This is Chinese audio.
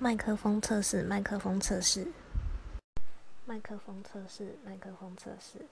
麦克风测试麦克风测试。麦克风测试麦克风测试。